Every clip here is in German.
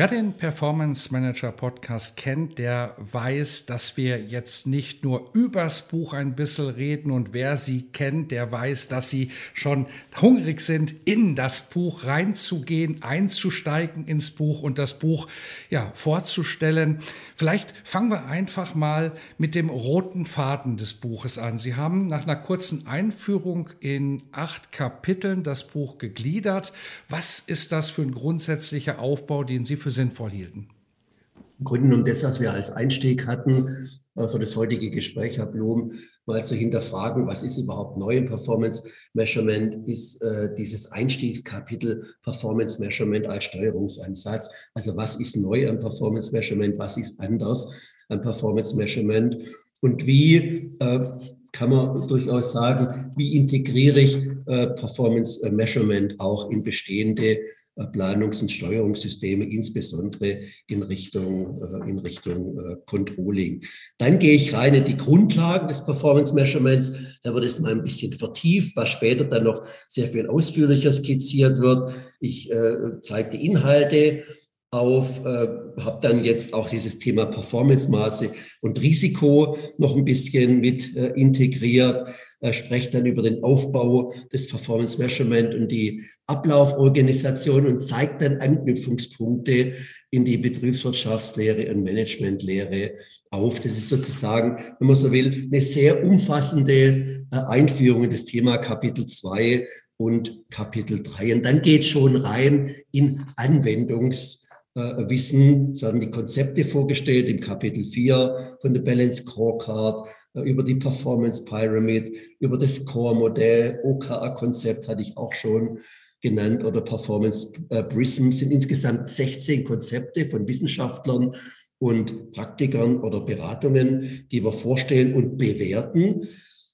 Wer den Performance Manager Podcast kennt, der weiß, dass wir jetzt nicht nur übers Buch ein bisschen reden und wer sie kennt, der weiß, dass sie schon hungrig sind, in das Buch reinzugehen, einzusteigen ins Buch und das Buch ja vorzustellen. Vielleicht fangen wir einfach mal mit dem roten Faden des Buches an. Sie haben nach einer kurzen Einführung in acht Kapiteln das Buch gegliedert. Was ist das für ein grundsätzlicher Aufbau, den Sie für für sinnvoll hielten? Grunde genommen das, was wir als Einstieg hatten äh, für das heutige Gespräch, Herr Blum, mal zu hinterfragen, was ist überhaupt neu im Performance Measurement, ist äh, dieses Einstiegskapitel Performance Measurement als Steuerungsansatz. Also was ist neu am Performance Measurement, was ist anders am Performance Measurement und wie äh, kann man durchaus sagen, wie integriere ich äh, Performance Measurement auch in bestehende äh, Planungs- und Steuerungssysteme, insbesondere in Richtung, äh, in Richtung äh, Controlling. Dann gehe ich rein in die Grundlagen des Performance Measurements. Da wird es mal ein bisschen vertieft, was später dann noch sehr viel ausführlicher skizziert wird. Ich äh, zeige die Inhalte auf, äh, habe dann jetzt auch dieses Thema Performance-Maße und Risiko noch ein bisschen mit äh, integriert, äh, spreche dann über den Aufbau des Performance Measurement und die Ablauforganisation und zeige dann Anknüpfungspunkte in die Betriebswirtschaftslehre und Managementlehre auf. Das ist sozusagen, wenn man so will, eine sehr umfassende äh, Einführung in das Thema Kapitel 2 und Kapitel 3. Und dann geht schon rein in Anwendungs- wissen. Es werden die Konzepte vorgestellt im Kapitel 4 von der Balance Scorecard, äh, über die Performance Pyramid, über das Score-Modell, OKR-Konzept hatte ich auch schon genannt oder Performance äh, Prism. Sind insgesamt 16 Konzepte von Wissenschaftlern und Praktikern oder Beratungen, die wir vorstellen und bewerten.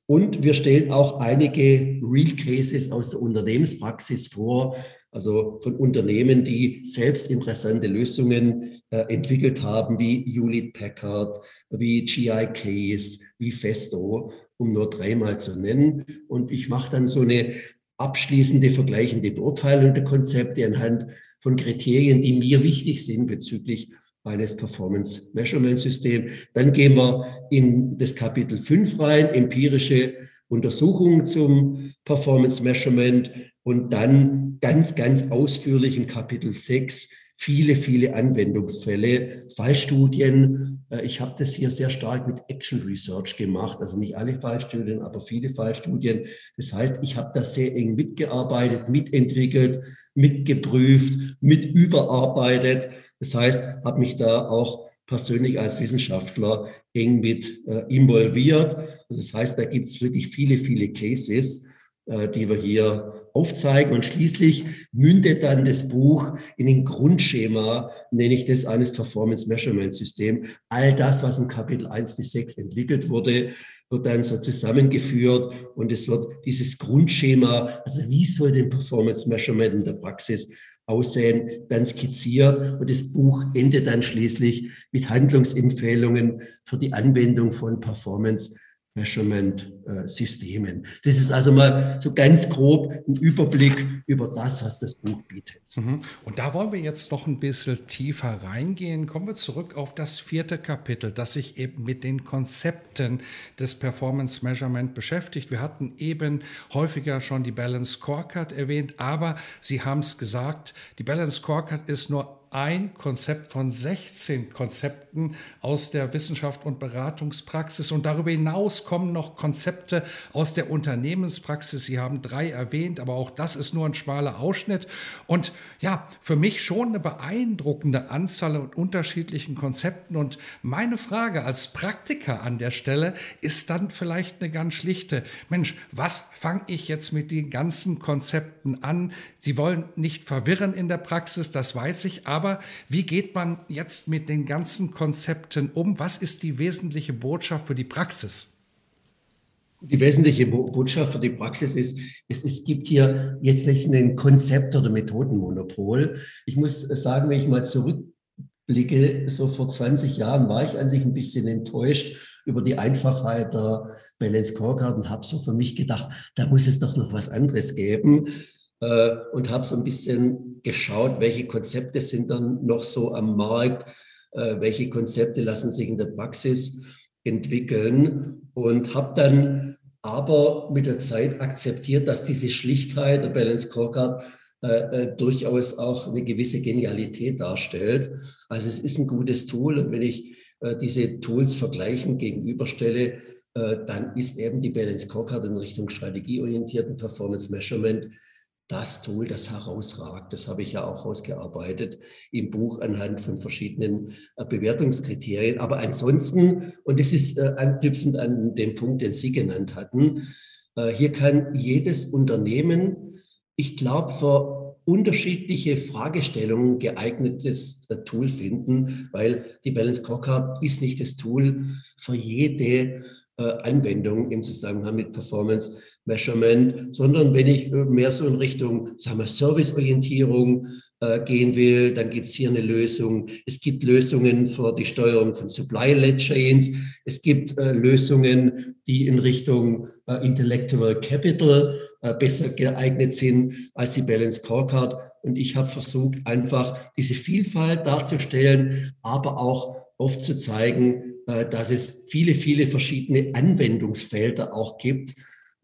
Und wir stellen auch einige Real Cases aus der Unternehmenspraxis vor, also von Unternehmen, die selbst interessante Lösungen äh, entwickelt haben, wie Hewlett Packard, wie GI Case, wie Festo, um nur dreimal zu nennen. Und ich mache dann so eine abschließende, vergleichende Beurteilung der Konzepte anhand von Kriterien, die mir wichtig sind bezüglich eines Performance Measurement System. Dann gehen wir in das Kapitel 5 rein, empirische Untersuchungen zum Performance Measurement und dann ganz, ganz ausführlich im Kapitel 6 viele, viele Anwendungsfälle, Fallstudien. Äh, ich habe das hier sehr stark mit Action Research gemacht, also nicht alle Fallstudien, aber viele Fallstudien. Das heißt, ich habe da sehr eng mitgearbeitet, mitentwickelt, mitgeprüft, mit überarbeitet. Das heißt, habe mich da auch persönlich als Wissenschaftler eng mit äh, involviert. Also das heißt, da gibt es wirklich viele, viele Cases äh, die wir hier aufzeigen. Und schließlich mündet dann das Buch in den Grundschema, nenne ich das, eines Performance Measurement System. All das, was im Kapitel 1 bis 6 entwickelt wurde, wird dann so zusammengeführt und es wird dieses Grundschema, also wie soll denn Performance Measurement in der Praxis aussehen, dann skizziert und das Buch endet dann schließlich mit Handlungsempfehlungen für die Anwendung von Performance Measurement-Systemen. Das ist also mal so ganz grob ein Überblick über das, was das Buch bietet. Mhm. Und da wollen wir jetzt noch ein bisschen tiefer reingehen. Kommen wir zurück auf das vierte Kapitel, das sich eben mit den Konzepten des Performance Measurement beschäftigt. Wir hatten eben häufiger schon die Balance Scorecard erwähnt, aber Sie haben es gesagt, die Balance Scorecard ist nur ein Konzept von 16 Konzepten aus der Wissenschaft und Beratungspraxis. Und darüber hinaus kommen noch Konzepte aus der Unternehmenspraxis. Sie haben drei erwähnt, aber auch das ist nur ein schmaler Ausschnitt. Und ja, für mich schon eine beeindruckende Anzahl und unterschiedlichen Konzepten. Und meine Frage als Praktiker an der Stelle ist dann vielleicht eine ganz schlichte. Mensch, was fange ich jetzt mit den ganzen Konzepten an? Sie wollen nicht verwirren in der Praxis, das weiß ich, aber aber wie geht man jetzt mit den ganzen Konzepten um? Was ist die wesentliche Botschaft für die Praxis? Die wesentliche Botschaft für die Praxis ist, es, es gibt hier jetzt nicht ein Konzept- oder Methodenmonopol. Ich muss sagen, wenn ich mal zurückblicke, so vor 20 Jahren war ich an sich ein bisschen enttäuscht über die Einfachheit der Balance Scorecard und habe so für mich gedacht, da muss es doch noch was anderes geben äh, und habe so ein bisschen geschaut, welche Konzepte sind dann noch so am Markt, äh, welche Konzepte lassen sich in der Praxis entwickeln und habe dann aber mit der Zeit akzeptiert, dass diese Schlichtheit der Balance Scorecard äh, äh, durchaus auch eine gewisse Genialität darstellt. Also es ist ein gutes Tool und wenn ich diese Tools vergleichen gegenüberstelle, dann ist eben die Balance Scorecard in Richtung strategieorientierten Performance Measurement das Tool, das herausragt. Das habe ich ja auch ausgearbeitet im Buch anhand von verschiedenen äh, Bewertungskriterien. Aber ansonsten, und das ist äh, anknüpfend an den Punkt, den Sie genannt hatten, äh, hier kann jedes Unternehmen, ich glaube, für unterschiedliche Fragestellungen geeignetes Tool finden, weil die Balance Scorecard ist nicht das Tool für jede Anwendung im Zusammenhang mit Performance Measurement, sondern wenn ich äh, mehr so in Richtung sagen wir, Serviceorientierung äh, gehen will, dann gibt es hier eine Lösung. Es gibt Lösungen für die Steuerung von Supply-Led Chains. Es gibt äh, Lösungen, die in Richtung äh, Intellectual Capital äh, besser geeignet sind als die Balance Scorecard. Und ich habe versucht, einfach diese Vielfalt darzustellen, aber auch aufzuzeigen, äh, dass es viele, viele verschiedene Anwendungsfelder auch gibt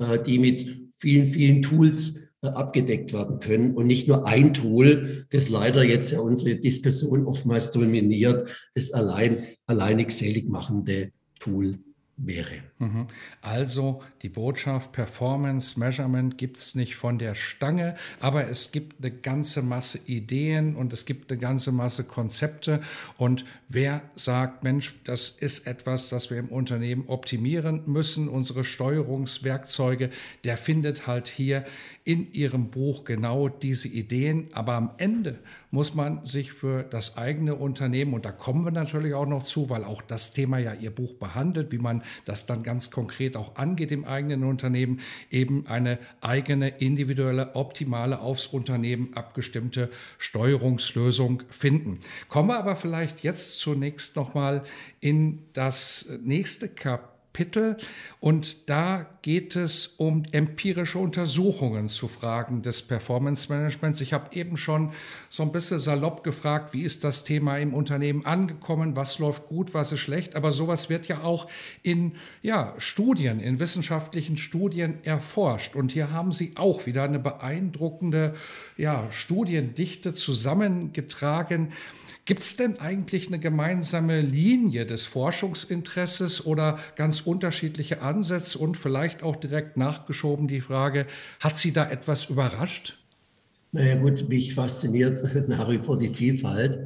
äh, die mit vielen, vielen Tools äh, abgedeckt werden können. Und nicht nur ein Tool, das leider jetzt ja unsere Diskussion oftmals dominiert, das allein, alleinig selig machende Tool wäre. Mhm. Also die Botschaft Performance Measurement gibt es nicht von der Stange, aber es gibt eine ganze Masse Ideen und es gibt eine ganze Masse Konzepte. Und wer sagt, Mensch, das ist etwas, das wir im Unternehmen optimieren müssen, unsere Steuerungswerkzeuge, der findet halt hier in ihrem Buch genau diese Ideen. Aber am Ende muss man sich für das eigene Unternehmen, und da kommen wir natürlich auch noch zu, weil auch das Thema ja Ihr Buch behandelt, wie man das dann ganz konkret auch angeht im eigenen Unternehmen, eben eine eigene, individuelle, optimale, aufs Unternehmen abgestimmte Steuerungslösung finden. Kommen wir aber vielleicht jetzt zunächst nochmal in das nächste Kapitel Kapitel und da geht es um empirische Untersuchungen zu Fragen des Performance Managements. Ich habe eben schon so ein bisschen salopp gefragt, wie ist das Thema im Unternehmen angekommen, was läuft gut, was ist schlecht, aber sowas wird ja auch in ja, Studien, in wissenschaftlichen Studien erforscht und hier haben Sie auch wieder eine beeindruckende ja, Studiendichte zusammengetragen. Gibt es denn eigentlich eine gemeinsame Linie des Forschungsinteresses oder ganz unterschiedliche Ansätze und vielleicht auch direkt nachgeschoben die Frage, hat Sie da etwas überrascht? Naja gut, mich fasziniert nach wie vor die Vielfalt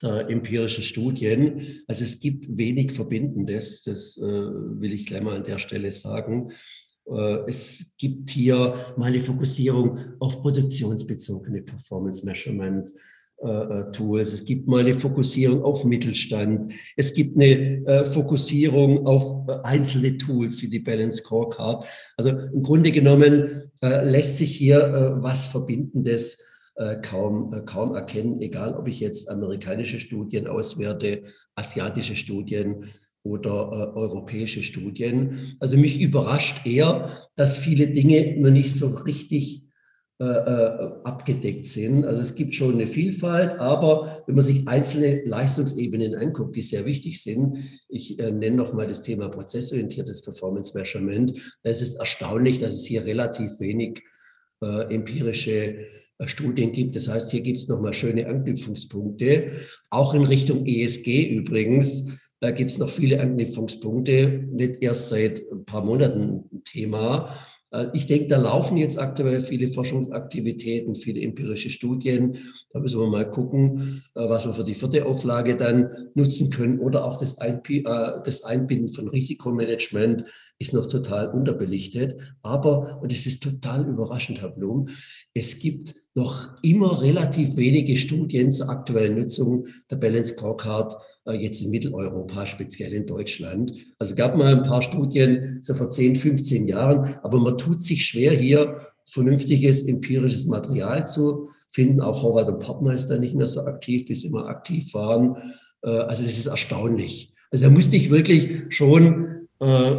der empirischen Studien. Also es gibt wenig Verbindendes, das äh, will ich gleich mal an der Stelle sagen. Äh, es gibt hier mal eine Fokussierung auf produktionsbezogene Performance Measurement. Äh, äh, Tools. Es gibt mal eine Fokussierung auf Mittelstand. Es gibt eine äh, Fokussierung auf einzelne Tools wie die Balance Scorecard. Also im Grunde genommen lässt sich hier was Verbindendes kaum, kaum erkennen, egal ob ich jetzt amerikanische Studien auswerte, asiatische Studien oder europäische Studien. Also mich überrascht eher, dass viele Dinge noch nicht so richtig äh, äh, abgedeckt sind. Also es gibt schon eine Vielfalt, aber wenn man sich einzelne Leistungsebenen anguckt, die sehr wichtig sind, ich äh, nenne nochmal das Thema prozessorientiertes Performance Measurement, da ist es erstaunlich, dass es hier relativ wenig äh, empirische äh, Studien gibt. Das heißt, hier gibt es nochmal schöne Anknüpfungspunkte. Auch in Richtung ESG übrigens Da gibt es noch viele Anknüpfungspunkte, nicht erst seit ein paar Monaten ein Thema. Äh, ich denke, da laufen jetzt aktuell viele Forschungsaktivitäten, viele empirische Studien. Da müssen wir mal gucken, äh, was wir für die vierte Auflage dann nutzen können. Oder auch das, Einbinden von Risikomanagement ist noch total unterbelichtet. Aber, und es ist total überraschend, Herr Blum, es gibt noch immer relativ wenige Studien zur aktuellen Nutzung der Balance Scorecard äh, jetzt in Mitteleuropa, speziell in Deutschland. Also es gab mal ein paar Studien so vor 10, 15 Jahren, aber man tut sich schwer, hier vernünftiges empirisches Material zu finden. Auch Horvath und Partner ist da nicht mehr so aktiv, sie immer aktiv waren. Äh, also das ist erstaunlich. Also da musste ich wirklich schon äh,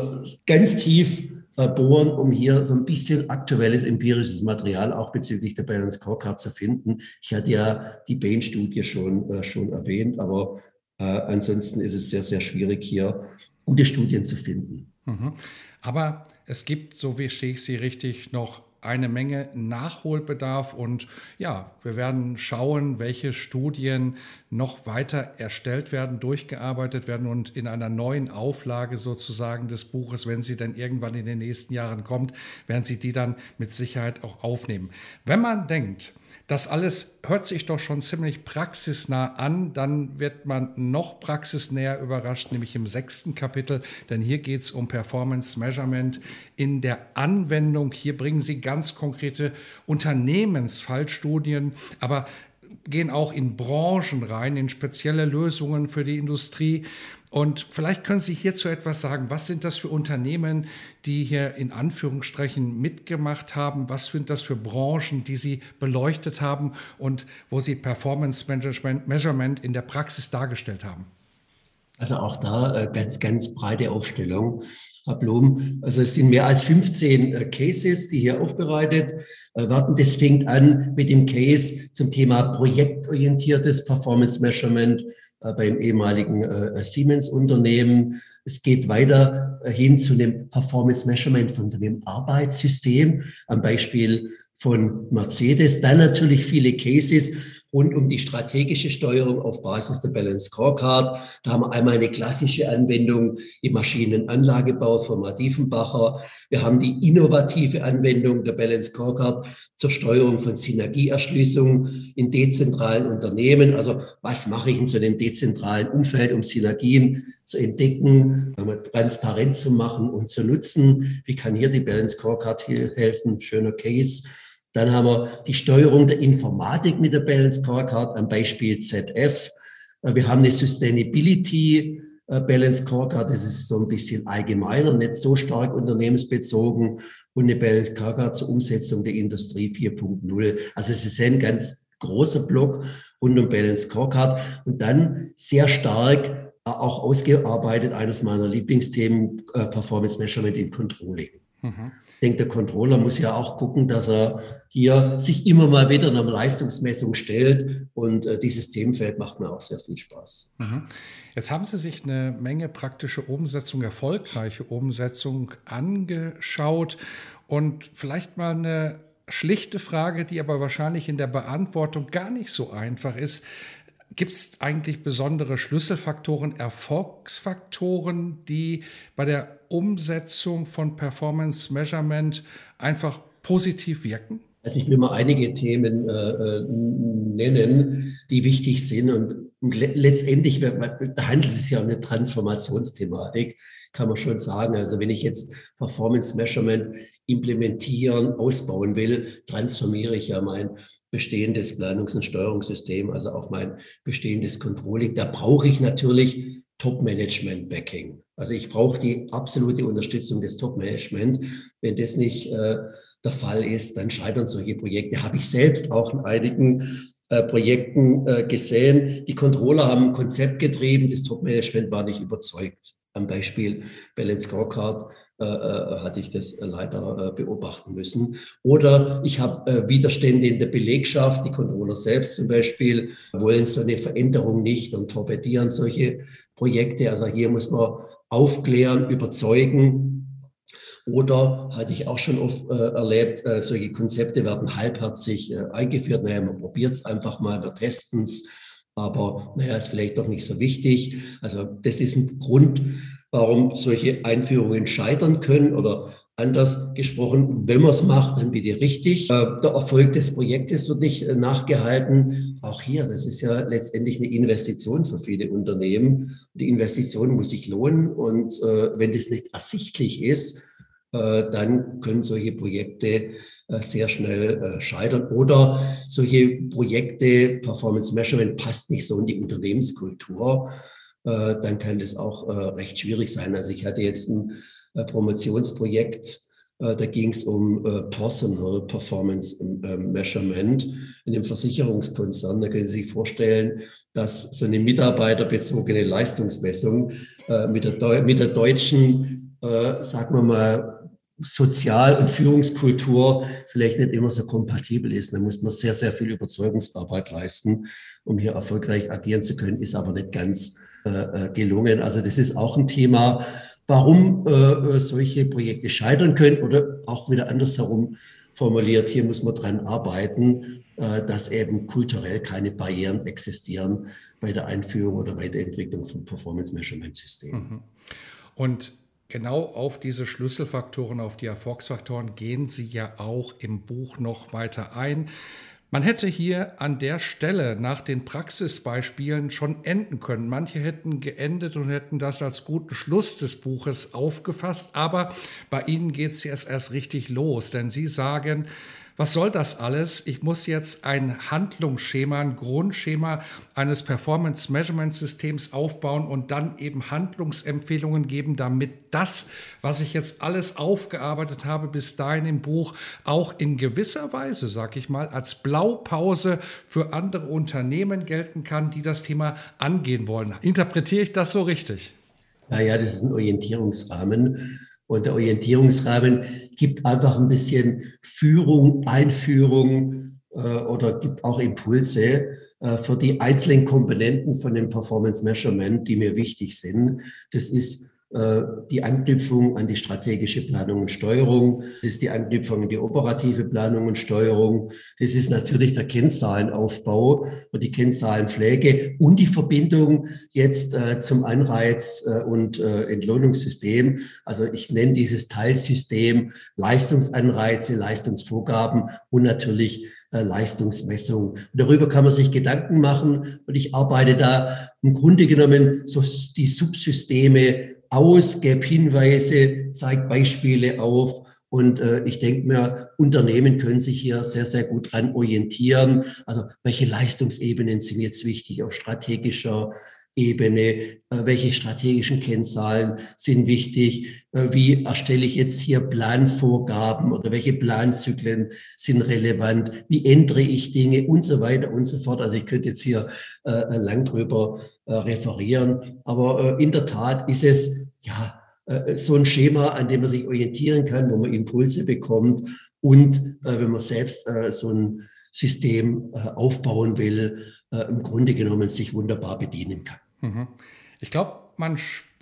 ganz tief bohren, um hier so ein bisschen aktuelles empirisches Material auch bezüglich der Balance Scorecard zu finden. Ich hatte ja die Bain-Studie schon, äh, schon erwähnt, aber äh, ansonsten ist es sehr, sehr schwierig, hier gute Studien zu finden. Mhm. Aber es gibt, so wie stehe ich Sie richtig, noch eine Menge Nachholbedarf und ja, wir werden schauen, welche Studien noch weiter erstellt werden, durchgearbeitet werden und in einer neuen Auflage sozusagen des Buches, wenn sie dann irgendwann in den nächsten Jahren kommt, werden Sie die dann mit Sicherheit auch aufnehmen. Wenn man denkt, das alles hört sich doch schon ziemlich praxisnah an. Dann wird man noch praxisnäher überrascht, nämlich im sechsten Kapitel, denn hier geht es um Performance Measurement in der Anwendung. Hier bringen Sie ganz konkrete Unternehmensfallstudien, aber gehen auch in Branchen rein, in spezielle Lösungen für die Industrie. Und vielleicht können Sie hierzu etwas sagen. Was sind das für Unternehmen, die hier in Anführungsstrichen mitgemacht haben? Was sind das für Branchen, die Sie beleuchtet haben und wo Sie Performance Management Measurement in der Praxis dargestellt haben? Also auch da äh, ganz, ganz breite Aufstellung. Herr Blum, also es sind mehr als 15 äh, Cases, die hier aufbereitet äh, werden. Das fängt an mit dem Case zum Thema projektorientiertes Performance Measurement äh, beim ehemaligen äh, Siemens-Unternehmen. Es geht weiter hin zu einem Performance Measurement von einem Arbeitssystem, am Beispiel von Mercedes. Dann natürlich viele Cases rund um die strategische Steuerung auf Basis der Balance Scorecard. Da haben wir einmal eine klassische Anwendung im Maschinenanlagebau von Diefenbacher. Wir haben die innovative Anwendung der Balance Scorecard zur Steuerung von Synergieerschließung in dezentralen Unternehmen. Also was mache ich in so einem dezentralen Umfeld, um Synergien zu entdecken, transparent zu machen und zu nutzen? Wie kann hier die Balance Scorecard helfen? Schöner Case. Dann haben wir die Steuerung der Informatik mit der Balance Scorecard am Beispiel ZF. Äh, wir haben eine Sustainability äh, Balance Scorecard, das ist so ein bisschen allgemeiner, nicht so stark unternehmensbezogen und eine Balance Scorecard zur Umsetzung der Industrie 4.0. Also es ist ein ganz großer Block rund um Balance Scorecard und dann sehr stark äh, auch ausgearbeitet, eines meiner Lieblingsthemen, Performance Measurement in Controlling. Mhm. Denke, der Controller muss ja auch gucken, dass er hier sich immer mal wieder einer Leistungsmessung stellt. Und äh, dieses Themenfeld macht mir auch sehr viel Spaß. Mhm. Jetzt haben Sie sich eine Menge praktische Umsetzung, erfolgreiche Umsetzung angeschaut. Und vielleicht mal eine schlichte Frage, die aber wahrscheinlich in der Beantwortung gar nicht so einfach ist. Gibt es eigentlich besondere Schlüsselfaktoren, Erfolgsfaktoren, die bei der Umsetzung von Performance Measurement einfach positiv wirken? Also ich will mal einige Themen äh, äh nennen, die wichtig sind. Und, und letztendlich da handelt es sich ja um eine Transformationsthematik, kann man schon sagen. Also wenn ich jetzt Performance Measurement implementieren, ausbauen will, transformiere ich ja mein bestehendes Planungs- und Steuerungssystem, also auch mein bestehendes Controlling. Da brauche ich natürlich Top-Management-Backing. Also ich brauche die absolute Unterstützung des Top-Managements. Wenn das nicht äh, der Fall ist, dann scheitern solche Projekte. Habe ich selbst auch in einigen äh, Projekten äh, gesehen. Die Controller haben ein Konzept getrieben, das Top-Management war nicht überzeugt. Am Beispiel Balance Scorecard äh, äh, hatte ich das leider äh, beobachten müssen. Oder ich habe äh, Widerstände in der Belegschaft, die Controller selbst zum Beispiel wollen so eine Veränderung nicht und torpedieren solche Projekte. Also hier muss man aufklären, überzeugen Oder hatte ich auch schon oft äh, erlebt, äh, solche Konzepte werden halbherzig äh, eingeführt. Naja, man probiert es einfach mal, wir testen es. Aber naja, ist vielleicht doch nicht so wichtig. Also das ist ein Grund, warum solche Einführungen scheitern können oder Anders gesprochen, wenn man es macht, dann bitte richtig. Äh, der Erfolg des Projektes wird nicht äh, nachgehalten. Auch hier, das ist ja letztendlich eine Investition für viele Unternehmen. Die Investition muss sich lohnen. Und äh, wenn das nicht ersichtlich ist, dann können solche Projekte sehr schnell scheitern. Oder solche Projekte, Performance Measurement passt nicht so in die Unternehmenskultur. Dann kann das auch recht schwierig sein. Also ich hatte jetzt ein äh, Promotionsprojekt. Äh, da ging es um äh, Personal Performance Measurement in einem Versicherungskonzern. Da können Sie sich vorstellen, dass so eine mitarbeiterbezogene Leistungsmessung mit der, mit der deutschen, sagen wir mal, Sozial- und Führungskultur vielleicht nicht immer so kompatibel ist. Da muss man sehr, sehr viel Überzeugungsarbeit leisten, um hier erfolgreich agieren zu können, ist aber nicht ganz äh, gelungen. Also das ist auch ein Thema, warum äh, äh, solche Projekte scheitern können oder auch wieder andersherum formuliert, hier muss man dran arbeiten, äh, dass eben kulturell keine Barrieren existieren bei der Einführung oder bei der Entwicklung von Performance-Measurement-Systemen. Mhm. Und genau auf diese Schlüsselfaktoren, auf die Erfolgsfaktoren gehen Sie ja auch im Buch noch weiter ein. Man hätte hier an der Stelle nach den Praxisbeispielen schon enden können. Manche hätten geendet und hätten das als guten Schluss des Buches aufgefasst, aber bei Ihnen geht es jetzt erst richtig los, denn Sie sagen, was soll das alles? Ich muss jetzt ein Handlungsschema, ein Grundschema eines Performance Measurement Systems aufbauen und dann eben Handlungsempfehlungen geben, damit das, was ich jetzt alles aufgearbeitet habe bis dahin im Buch, auch in gewisser Weise, sag ich mal, als Blaupause für andere Unternehmen gelten kann, die das Thema angehen wollen. Interpretiere ich das so richtig? Naja, das ist ein Orientierungsrahmen. Und der Orientierungsrahmen gibt einfach ein bisschen Führung, Einführung äh, oder gibt auch Impulse äh, für die einzelnen Komponenten von dem Performance Measurement, die mir wichtig sind. Das ist die Anknüpfung an die strategische Planung und Steuerung. Das ist die Anknüpfung an die operative Planung und Steuerung. Das ist natürlich der Kennzahlenaufbau und die Kennzahlenpflege und die Verbindung jetzt äh, zum Anreiz- äh, und äh, Entlohnungssystem. Also ich nenne dieses Teilsystem Leistungsanreize, Leistungsvorgaben und natürlich äh, Leistungsmessung. Darüber kann man sich Gedanken machen und ich arbeite da im Grunde genommen so die Subsysteme aus, gebe Hinweise, zeige Beispiele auf. Und äh, ich denke mir, Unternehmen können sich hier sehr, sehr gut dran orientieren. Also welche Leistungsebenen sind jetzt wichtig auf strategischer Ebene, äh, welche strategischen Kennzahlen sind wichtig, äh, wie erstelle ich jetzt hier Planvorgaben oder welche Planzyklen sind relevant, wie ändere ich Dinge und so weiter und so fort. Also ich könnte jetzt hier äh, lang drüber referieren, aber in der Tat ist es ja so ein Schema, an dem man sich orientieren kann, wo man Impulse bekommt und wenn man selbst so ein System aufbauen will, im Grunde genommen sich wunderbar bedienen kann. Mhm. Ich glaube, man spürt,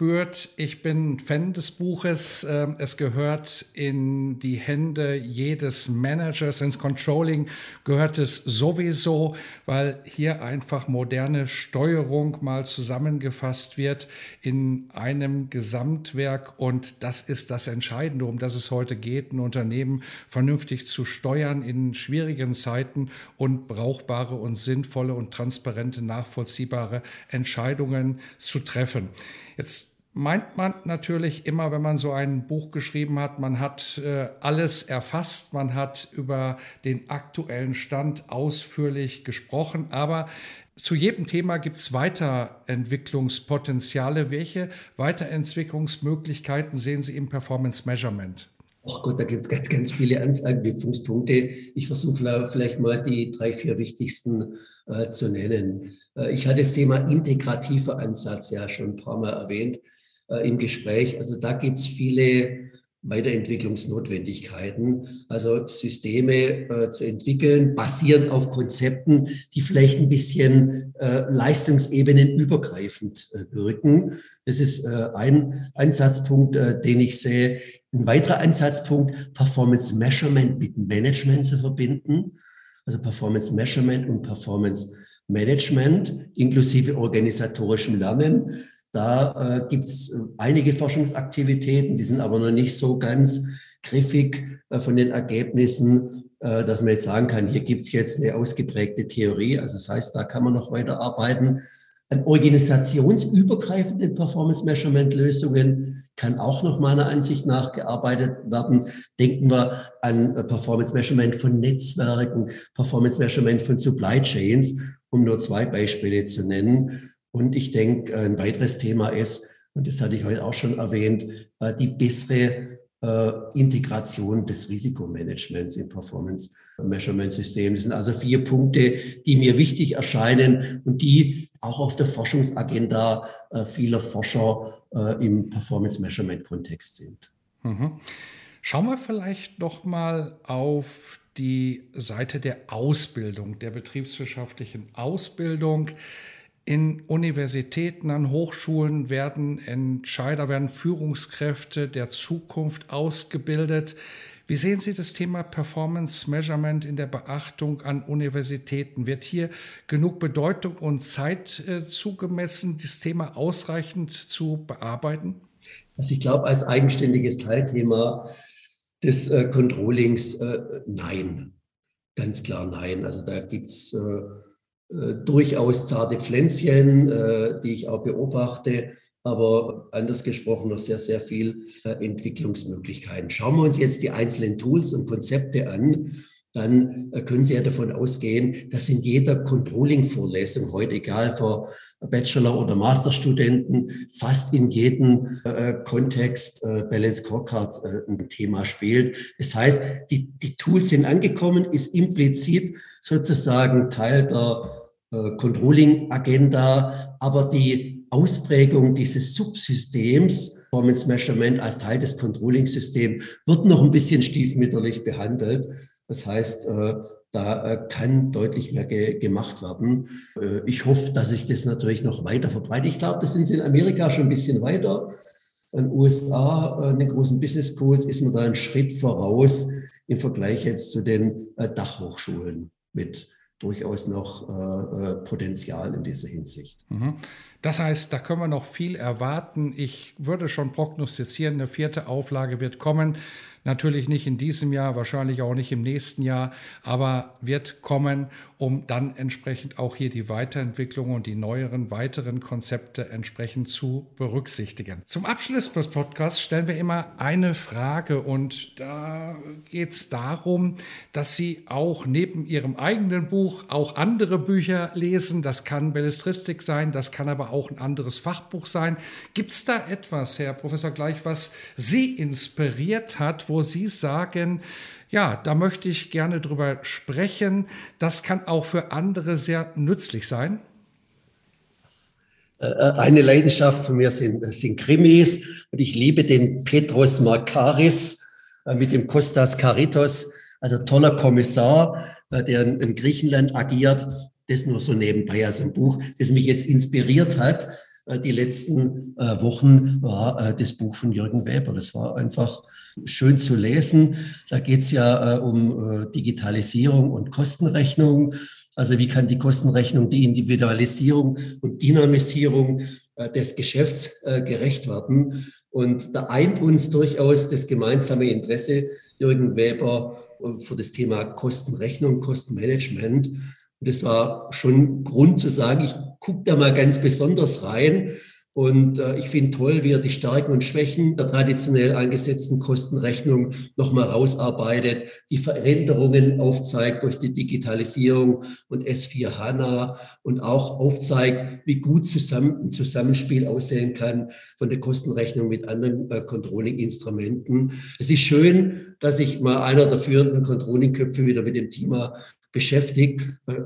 ich bin Fan des Buches. Ähm, es gehört in die Hände jedes Managers. Ins Controlling gehört es sowieso, weil hier einfach moderne Steuerung mal zusammengefasst wird in einem Gesamtwerk. Und das ist das Entscheidende, um das es heute geht, ein Unternehmen vernünftig zu steuern in schwierigen Zeiten und brauchbare und sinnvolle und transparente, nachvollziehbare Entscheidungen zu treffen. Jetzt meint man natürlich immer, wenn man so ein Buch geschrieben hat, man hat äh, alles erfasst, man hat über den aktuellen Stand ausführlich gesprochen, aber zu jedem Thema gibt es Weiterentwicklungspotenziale. Welche Weiterentwicklungsmöglichkeiten sehen Sie im Performance Measurement? Ach Gott, da gibt es ganz, ganz viele Anknüpfungspunkte. Ich versuche vielleicht mal die drei, vier wichtigsten äh, zu nennen. Äh, ich hatte das Thema integrativer Ansatz ja schon ein paar Mal erwähnt äh, im Gespräch. Also da gibt es viele Weiterentwicklungsnotwendigkeiten, also Systeme äh, zu entwickeln, basierend auf Konzepten, die vielleicht ein bisschen äh, Leistungsebenen übergreifend äh, wirken. Das ist äh, ein Ansatzpunkt, äh, den ich sehe. Ein weiterer Ansatzpunkt, Performance Measurement mit Management zu verbinden. Also Performance Measurement und Performance Management inklusive organisatorischem Lernen. Da äh, gibt es äh, einige Forschungsaktivitäten, die sind aber noch nicht so ganz griffig äh, von den Ergebnissen, äh, dass man jetzt sagen kann, hier gibt es jetzt eine ausgeprägte Theorie. Also das heißt, da kann man noch weiter arbeiten. An organisationsübergreifenden Performance-Measurement-Lösungen kann auch noch meiner Ansicht nach gearbeitet werden. Denken wir an Performance-Measurement von Netzwerken, Performance-Measurement von Supply Chains, um nur zwei Beispiele zu nennen. Und ich denke, ein weiteres Thema ist, und das hatte ich heute auch schon erwähnt, äh, die bessere äh, Integration des Risikomanagements im Performance Measurement System. Das sind also vier Punkte, die mir wichtig erscheinen und die auch auf der Forschungsagenda äh, vieler Forscher im Performance Measurement Kontext sind. Mhm. Schauen wir vielleicht noch mal auf die Seite der Ausbildung, der betriebswirtschaftlichen Ausbildung. In Universitäten, an Hochschulen werden Entscheider, werden Führungskräfte der Zukunft ausgebildet. Wie sehen Sie das Thema Performance Measurement in der Beachtung an Universitäten? Wird hier genug Bedeutung und Zeit äh, zugemessen, das Thema ausreichend zu bearbeiten? Also ich glaube, als eigenständiges Teilthema des äh, Controllings, äh, nein. Ganz klar nein. Also da gibt es äh, durchaus zarte Pflänzchen, äh, die ich auch beobachte, aber anders gesprochen noch sehr, sehr viel äh, Entwicklungsmöglichkeiten. Schauen wir uns jetzt die einzelnen Tools und Konzepte an dann äh, können Sie ja davon ausgehen, dass in jeder Controlling-Vorlesung heute, egal für Bachelor- oder Masterstudenten, fast in jedem äh, Kontext äh, Balance Scorecard äh, ein Thema spielt. Das heißt, die, die Tools sind angekommen, ist implizit sozusagen Teil der äh, Controlling-Agenda, aber die Ausprägung dieses Subsystems, Performance Measurement als Teil des Controlling-Systems, wird noch ein bisschen stiefmütterlich behandelt. Das heißt, äh, da äh, kann deutlich mehr gemacht werden. Äh, ich hoffe, dass sich das natürlich noch weiter verbreitet. Ich glaube, das sind sie in Amerika schon ein bisschen weiter. In den USA, in den großen Business Schools, ist man da einen Schritt voraus im Vergleich jetzt zu den Dachhochschulen mit durchaus noch Potenzial in dieser Hinsicht. Mhm. Das heißt, da können wir noch viel erwarten. Ich würde schon prognostizieren, eine vierte Auflage wird kommen. Natürlich nicht in diesem Jahr, wahrscheinlich auch nicht im nächsten Jahr, aber wird kommen, um dann entsprechend auch hier die Weiterentwicklung und die neueren, weiteren Konzepte entsprechend zu berücksichtigen. Zum Abschluss des Podcasts stellen wir immer eine Frage und da geht es darum, dass Sie auch neben Ihrem eigenen Buch auch andere Bücher lesen. Das kann Bellistristik sein, das kann aber auch ein anderes Fachbuch sein. Gibt es da etwas, Herr Professor Gleich, was Sie inspiriert hat, wo Sie sagen, ja, da möchte ich gerne drüber sprechen. Das kann auch für andere sehr nützlich sein. Äh, äh, eine Leidenschaft von mir sind, sind Krimis und ich liebe den Petros Markaris äh, mit dem Kostas Karitos, also toller Kommissar, der in Griechenland agiert. Das nur so nebenbei als ein Buch, das mich jetzt inspiriert hat. Die letzten Wochen war das Buch von Jürgen Weber. Das war einfach schön zu lesen. Da geht es ja äh, um äh, Digitalisierung und Kostenrechnung. Also wie kann die Kostenrechnung, die Individualisierung und Dynamisierung äh, des Geschäfts äh, gerecht werden? Und da eint uns durchaus das gemeinsame Interesse, Jürgen Weber, äh, für das Thema Kostenrechnung, Kostenmanagement. Und das war schon Grund zu sagen, ich gucke da mal ganz besonders rein und äh, ich finde toll, wie er die Stärken und Schwächen der traditionell eingesetzten Kostenrechnung nochmal rausarbeitet, die Veränderungen aufzeigt durch die Digitalisierung und S4 HANA und auch aufzeigt, wie gut zusammen, ein Zusammenspiel aussehen kann von der Kostenrechnung mit anderen äh, Controlling-Instrumenten. Es ist schön, dass sich mal einer der führenden Controlling-Köpfe wieder mit dem Thema beschäftigt.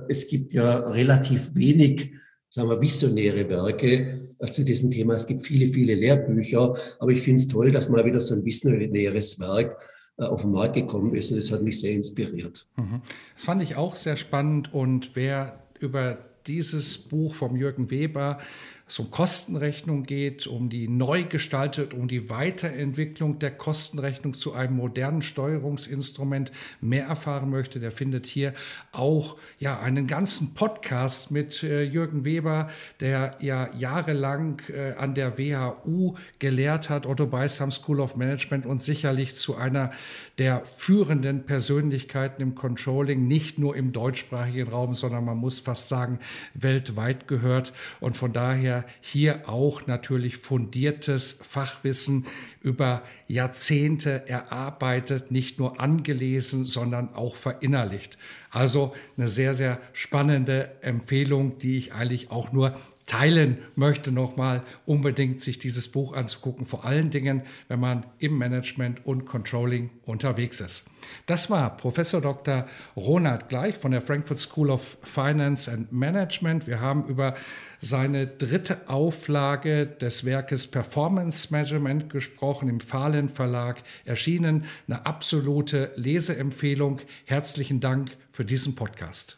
Es gibt ja relativ wenig sagen wir, visionäre Werke äh, zu diesem Thema. Es gibt viele, viele Lehrbücher, aber ich finde es toll, dass mal wieder so ein visionäres Werk äh, auf den Markt gekommen ist und das hat mich sehr inspiriert. Mhm. Das fand ich auch sehr spannend und wer über dieses Buch vom Jürgen Weber es um Kostenrechnung geht, um die Neugestaltung, um die Weiterentwicklung der Kostenrechnung zu einem modernen Steuerungsinstrument mehr erfahren möchte, der findet hier auch ja einen ganzen Podcast mit äh, Jürgen Weber, der ja jahrelang äh, an der WHU gelehrt hat, Otto Beisam School of Management und sicherlich zu einer der führenden Persönlichkeiten im Controlling, nicht nur im deutschsprachigen Raum, sondern man muss fast sagen, weltweit gehört. Und von daher hier auch natürlich fundiertes Fachwissen über Jahrzehnte erarbeitet, nicht nur angelesen, sondern auch verinnerlicht. Also eine sehr, sehr spannende Empfehlung, die ich eigentlich auch nur teilen möchte, nochmal unbedingt sich dieses Buch anzugucken, vor allen Dingen, wenn man im Management und Controlling unterwegs ist. Das war Professor Dr. Ronald Gleich von der Frankfurt School of Finance and Management. Wir haben über seine dritte Auflage des Werkes Performance Measurement gesprochen, im Fahlen Verlag erschienen. Eine absolute Leseempfehlung. Herzlichen Dank für diesen Podcast.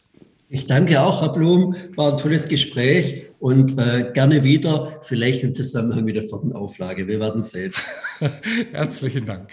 Ich danke auch, Herr Blum. War ein tolles Gespräch und äh, gerne wieder, vielleicht im Zusammenhang mit der vierten Auflage. Wir werden sehen. Herzlichen Dank.